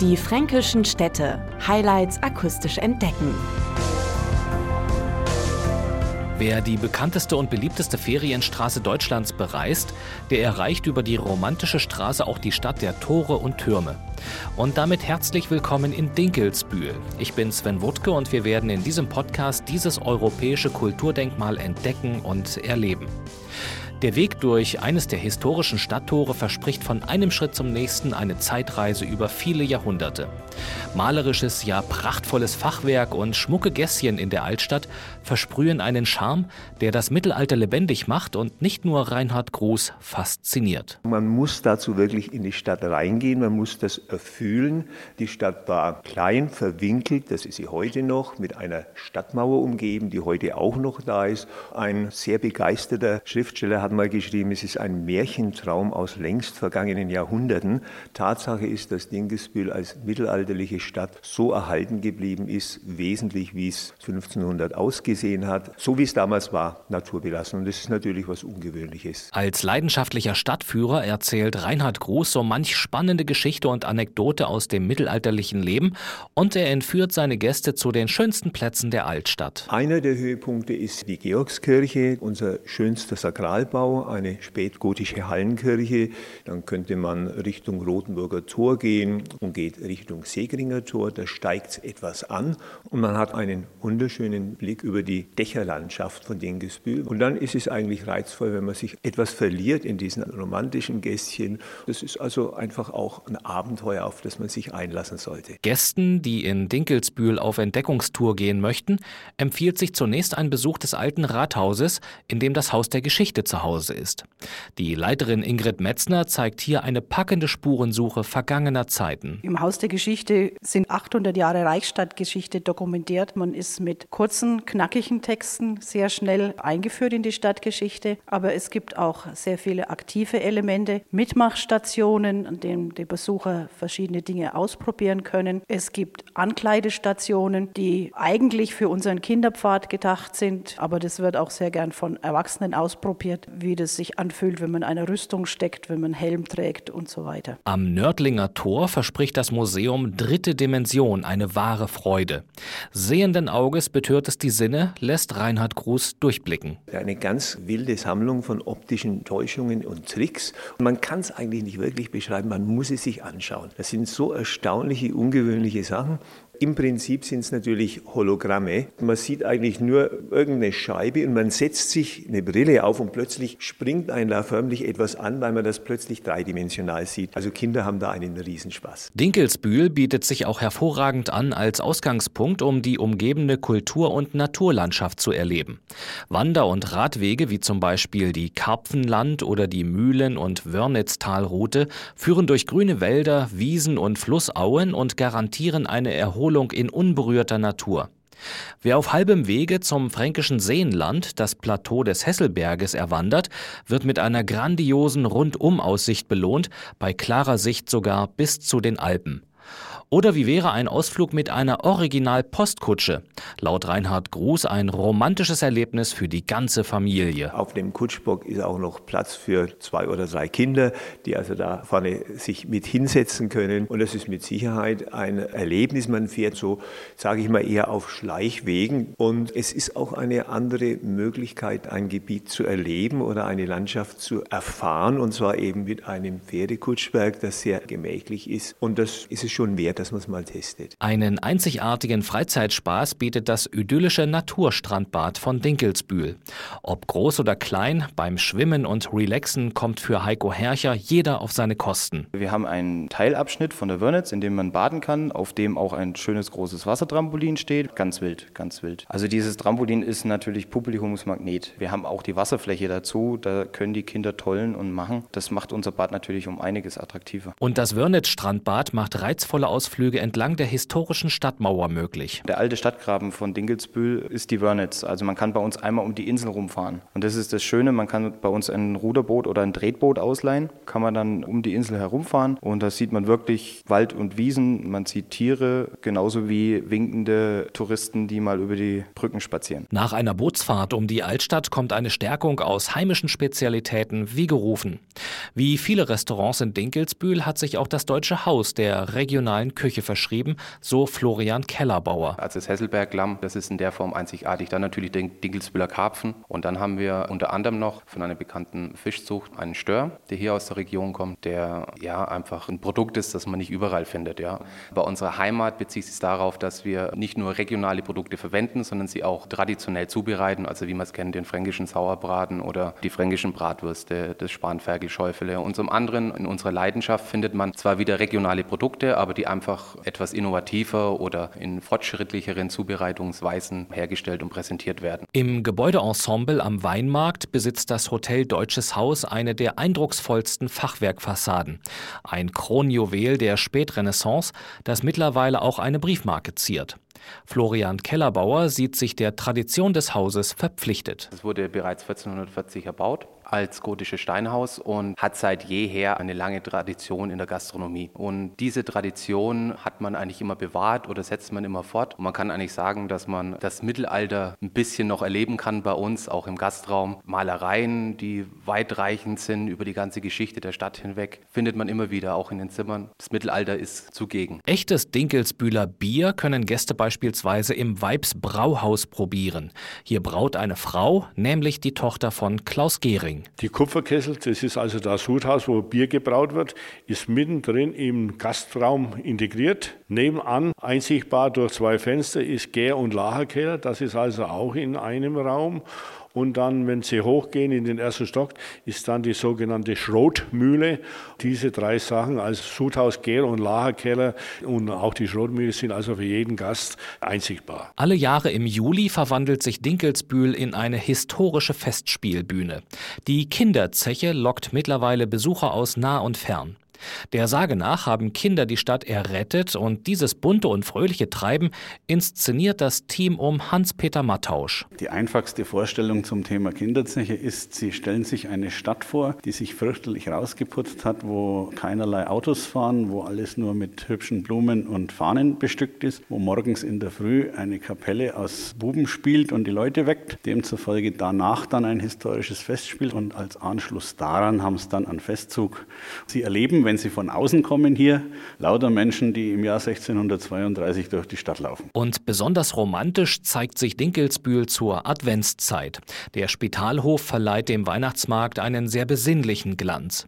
Die fränkischen Städte. Highlights akustisch entdecken. Wer die bekannteste und beliebteste Ferienstraße Deutschlands bereist, der erreicht über die romantische Straße auch die Stadt der Tore und Türme. Und damit herzlich willkommen in Dinkelsbühl. Ich bin Sven Wuttke und wir werden in diesem Podcast dieses europäische Kulturdenkmal entdecken und erleben. Der Weg durch eines der historischen Stadttore verspricht von einem Schritt zum nächsten eine Zeitreise über viele Jahrhunderte. Malerisches, ja prachtvolles Fachwerk und schmucke Gässchen in der Altstadt versprühen einen Charme, der das Mittelalter lebendig macht und nicht nur Reinhard Groß fasziniert. Man muss dazu wirklich in die Stadt reingehen, man muss das erfühlen. Die Stadt war klein, verwinkelt, das ist sie heute noch, mit einer Stadtmauer umgeben, die heute auch noch da ist. Ein sehr begeisterter Schriftsteller hat hat mal geschrieben, es ist ein Märchentraum aus längst vergangenen Jahrhunderten. Tatsache ist, dass Dinkelsbühl als mittelalterliche Stadt so erhalten geblieben ist, wesentlich wie es 1500 ausgesehen hat, so wie es damals war, naturbelassen. Und das ist natürlich was Ungewöhnliches. Als leidenschaftlicher Stadtführer erzählt Reinhard Groß so manch spannende Geschichte und Anekdote aus dem mittelalterlichen Leben und er entführt seine Gäste zu den schönsten Plätzen der Altstadt. Einer der Höhepunkte ist die Georgskirche, unser schönster Sakralbau Altbau, eine spätgotische Hallenkirche. Dann könnte man Richtung Rotenburger Tor gehen und geht Richtung Segringer Tor. Da steigt es etwas an und man hat einen wunderschönen Blick über die Dächerlandschaft von Dingesbühl. Und dann ist es eigentlich reizvoll, wenn man sich etwas verliert in diesen romantischen Gästchen. Das ist also einfach auch ein Abenteuer, auf das man sich einlassen sollte. Gästen, die in Dinkelsbühl auf Entdeckungstour gehen möchten, empfiehlt sich zunächst ein Besuch des alten Rathauses, in dem das Haus der Geschichte zu Hause Hause ist. Die Leiterin Ingrid Metzner zeigt hier eine packende Spurensuche vergangener Zeiten. Im Haus der Geschichte sind 800 Jahre Reichsstadtgeschichte dokumentiert. Man ist mit kurzen, knackigen Texten sehr schnell eingeführt in die Stadtgeschichte. Aber es gibt auch sehr viele aktive Elemente, Mitmachstationen, an denen die Besucher verschiedene Dinge ausprobieren können. Es gibt Ankleidestationen, die eigentlich für unseren Kinderpfad gedacht sind, aber das wird auch sehr gern von Erwachsenen ausprobiert wie das sich anfühlt, wenn man eine Rüstung steckt, wenn man Helm trägt und so weiter. Am Nördlinger Tor verspricht das Museum dritte Dimension eine wahre Freude. Sehenden Auges betört es die Sinne, lässt Reinhard Gruß durchblicken. Eine ganz wilde Sammlung von optischen Täuschungen und Tricks. Man kann es eigentlich nicht wirklich beschreiben, man muss es sich anschauen. Das sind so erstaunliche, ungewöhnliche Sachen. Im Prinzip sind es natürlich Hologramme. Man sieht eigentlich nur irgendeine Scheibe und man setzt sich eine Brille auf und plötzlich springt einem da förmlich etwas an, weil man das plötzlich dreidimensional sieht. Also Kinder haben da einen Riesenspaß. Dinkelsbühl bietet sich auch hervorragend an als Ausgangspunkt, um die umgebende Kultur- und Naturlandschaft zu erleben. Wander- und Radwege wie zum Beispiel die Karpfenland oder die Mühlen- und Wörnitztalroute führen durch grüne Wälder, Wiesen und Flussauen und garantieren eine Erholung Erholung in unberührter Natur. Wer auf halbem Wege zum fränkischen Seenland, das Plateau des Hesselberges, erwandert, wird mit einer grandiosen Rundumaussicht belohnt, bei klarer Sicht sogar bis zu den Alpen. Oder wie wäre ein Ausflug mit einer Original-Postkutsche? Laut Reinhard Gruß ein romantisches Erlebnis für die ganze Familie. Auf dem Kutschbock ist auch noch Platz für zwei oder drei Kinder, die also da vorne sich mit hinsetzen können. Und das ist mit Sicherheit ein Erlebnis. Man fährt so, sage ich mal, eher auf Schleichwegen. Und es ist auch eine andere Möglichkeit, ein Gebiet zu erleben oder eine Landschaft zu erfahren. Und zwar eben mit einem Pferdekutschberg, das sehr gemächlich ist. Und das ist es schon wert dass man es mal testet. Einen einzigartigen Freizeitspaß bietet das idyllische Naturstrandbad von Dinkelsbühl. Ob groß oder klein, beim Schwimmen und Relaxen kommt für Heiko Hercher jeder auf seine Kosten. Wir haben einen Teilabschnitt von der Wörnitz, in dem man baden kann, auf dem auch ein schönes großes Wassertrampolin steht. Ganz wild, ganz wild. Also dieses Trampolin ist natürlich Publikumsmagnet. Wir haben auch die Wasserfläche dazu, da können die Kinder tollen und machen. Das macht unser Bad natürlich um einiges attraktiver. Und das Wörnitz-Strandbad macht reizvolle Ausflüge Ausflüge entlang der historischen Stadtmauer möglich. Der alte Stadtgraben von Dingelsbühl ist die Wörnitz. Also man kann bei uns einmal um die Insel rumfahren. Und das ist das Schöne, man kann bei uns ein Ruderboot oder ein Tretboot ausleihen, kann man dann um die Insel herumfahren und da sieht man wirklich Wald und Wiesen, man sieht Tiere, genauso wie winkende Touristen, die mal über die Brücken spazieren. Nach einer Bootsfahrt um die Altstadt kommt eine Stärkung aus heimischen Spezialitäten wie gerufen. Wie viele Restaurants in Dinkelsbühl hat sich auch das Deutsche Haus der regionalen Küche verschrieben, so Florian Kellerbauer. Also das Hesselberg-Lamm, das ist in der Form einzigartig. Dann natürlich den Dinkelsbühler Karpfen und dann haben wir unter anderem noch von einer bekannten Fischzucht einen Stör, der hier aus der Region kommt, der ja einfach ein Produkt ist, das man nicht überall findet. Ja. Bei unserer Heimat bezieht sich darauf, dass wir nicht nur regionale Produkte verwenden, sondern sie auch traditionell zubereiten, also wie man es kennt, den fränkischen Sauerbraten oder die fränkischen Bratwürste, das Spanferkel-Schäufele. Und zum anderen in unserer Leidenschaft findet man zwar wieder regionale Produkte, aber die einfach etwas innovativer oder in fortschrittlicheren Zubereitungsweisen hergestellt und präsentiert werden. Im Gebäudeensemble am Weinmarkt besitzt das Hotel Deutsches Haus eine der eindrucksvollsten Fachwerkfassaden. Ein Kronjuwel der Spätrenaissance, das mittlerweile auch eine Briefmarke ziert. Florian Kellerbauer sieht sich der Tradition des Hauses verpflichtet. Es wurde bereits 1440 erbaut als gotisches Steinhaus und hat seit jeher eine lange Tradition in der Gastronomie. Und diese Tradition hat man eigentlich immer bewahrt oder setzt man immer fort. Und man kann eigentlich sagen, dass man das Mittelalter ein bisschen noch erleben kann bei uns, auch im Gastraum. Malereien, die weitreichend sind über die ganze Geschichte der Stadt hinweg, findet man immer wieder, auch in den Zimmern. Das Mittelalter ist zugegen. Echtes Dinkelsbühler Bier können Gäste beispielsweise im Weibs Brauhaus probieren. Hier braut eine Frau, nämlich die Tochter von Klaus Gehring. Die Kupferkessel, das ist also das Huthaus, wo Bier gebraut wird, ist mittendrin im Gastraum integriert. Nebenan, einsichtbar durch zwei Fenster, ist Gär- und Lagerkeller. Das ist also auch in einem Raum. Und dann, wenn Sie hochgehen in den ersten Stock, ist dann die sogenannte Schrotmühle. Diese drei Sachen, also Sudhaus, Gär und Lagerkeller und auch die Schrotmühle sind also für jeden Gast einsichtbar. Alle Jahre im Juli verwandelt sich Dinkelsbühl in eine historische Festspielbühne. Die Kinderzeche lockt mittlerweile Besucher aus nah und fern. Der Sage nach haben Kinder die Stadt errettet und dieses bunte und fröhliche Treiben inszeniert das Team um Hans-Peter Mattausch. Die einfachste Vorstellung zum Thema Kinderzeche ist, sie stellen sich eine Stadt vor, die sich fürchterlich rausgeputzt hat, wo keinerlei Autos fahren, wo alles nur mit hübschen Blumen und Fahnen bestückt ist, wo morgens in der Früh eine Kapelle aus Buben spielt und die Leute weckt. Demzufolge danach dann ein historisches Festspiel und als Anschluss daran haben es dann einen Festzug. Sie erleben, wenn Sie von außen kommen hier, lauter Menschen, die im Jahr 1632 durch die Stadt laufen. Und besonders romantisch zeigt sich Dinkelsbühl zur Adventszeit. Der Spitalhof verleiht dem Weihnachtsmarkt einen sehr besinnlichen Glanz.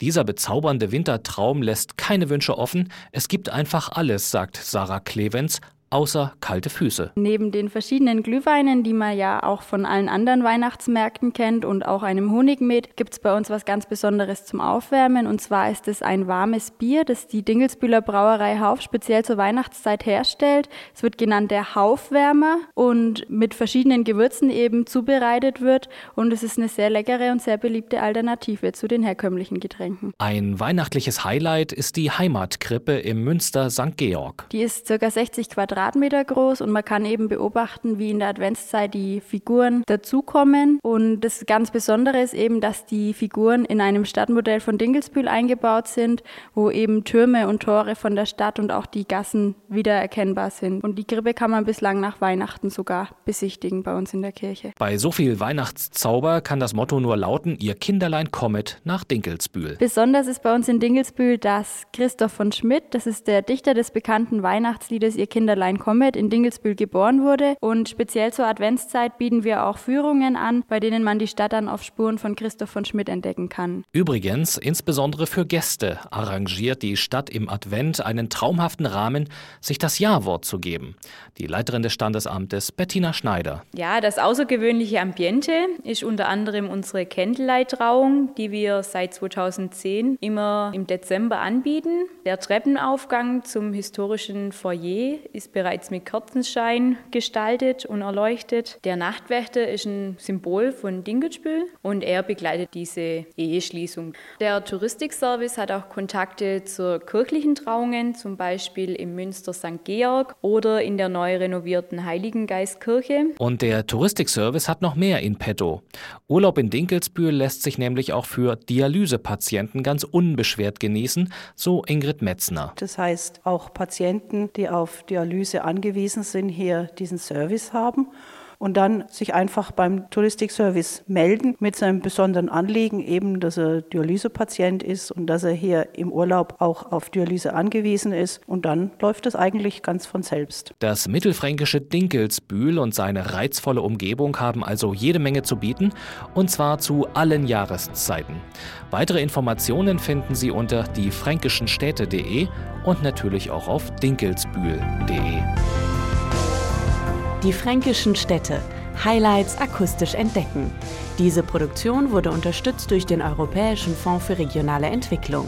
Dieser bezaubernde Wintertraum lässt keine Wünsche offen. Es gibt einfach alles, sagt Sarah Clevens, außer kalte Füße. Neben den verschiedenen Glühweinen, die man ja auch von allen anderen Weihnachtsmärkten kennt und auch einem Honigmet, gibt es bei uns was ganz Besonderes zum Aufwärmen. Und zwar ist es ein warmes Bier, das die Dingelsbühler Brauerei Hauf speziell zur Weihnachtszeit herstellt. Es wird genannt der Haufwärmer und mit verschiedenen Gewürzen eben zubereitet wird. Und es ist eine sehr leckere und sehr beliebte Alternative zu den herkömmlichen Getränken. Ein weihnachtliches Highlight ist die Heimatkrippe im Münster St. Georg. Die ist ca. 60 Quadratmeter Quadratmeter groß und man kann eben beobachten, wie in der Adventszeit die Figuren dazukommen. Und das ganz Besondere ist eben, dass die Figuren in einem Stadtmodell von Dingelsbühl eingebaut sind, wo eben Türme und Tore von der Stadt und auch die Gassen wiedererkennbar sind. Und die Krippe kann man bislang nach Weihnachten sogar besichtigen bei uns in der Kirche. Bei so viel Weihnachtszauber kann das Motto nur lauten, ihr Kinderlein kommet nach Dinkelsbühl. Besonders ist bei uns in Dinkelsbühl, dass Christoph von Schmidt, das ist der Dichter des bekannten Weihnachtsliedes Ihr Kinderlein Caroline Comet in Dingelsbühl geboren wurde. Und speziell zur Adventszeit bieten wir auch Führungen an, bei denen man die Stadt dann auf Spuren von Christoph von Schmidt entdecken kann. Übrigens, insbesondere für Gäste arrangiert die Stadt im Advent einen traumhaften Rahmen, sich das Ja-Wort zu geben. Die Leiterin des Standesamtes Bettina Schneider. Ja, das außergewöhnliche Ambiente ist unter anderem unsere Candlelight-Trauung, die wir seit 2010 immer im Dezember anbieten. Der Treppenaufgang zum historischen Foyer ist bereits mit Kerzenschein gestaltet und erleuchtet. Der Nachtwächter ist ein Symbol von Dinkelspül und er begleitet diese Eheschließung. Der Touristikservice hat auch Kontakte zu kirchlichen Trauungen, zum Beispiel im Münster St. Georg oder in der neu renovierten Heiligengeistkirche. Und der Touristikservice hat noch mehr in petto. Urlaub in Dinkelsbühl lässt sich nämlich auch für Dialysepatienten ganz unbeschwert genießen, so Ingrid Metzner. Das heißt, auch Patienten, die auf Dialyse angewiesen sind, hier diesen Service haben. Und dann sich einfach beim Touristikservice melden mit seinem besonderen Anliegen, eben, dass er Dialysepatient ist und dass er hier im Urlaub auch auf Dialyse angewiesen ist. Und dann läuft es eigentlich ganz von selbst. Das mittelfränkische Dinkelsbühl und seine reizvolle Umgebung haben also jede Menge zu bieten, und zwar zu allen Jahreszeiten. Weitere Informationen finden Sie unter diefränkischenstädte.de und natürlich auch auf dinkelsbühl.de. Die fränkischen Städte. Highlights akustisch entdecken. Diese Produktion wurde unterstützt durch den Europäischen Fonds für regionale Entwicklung.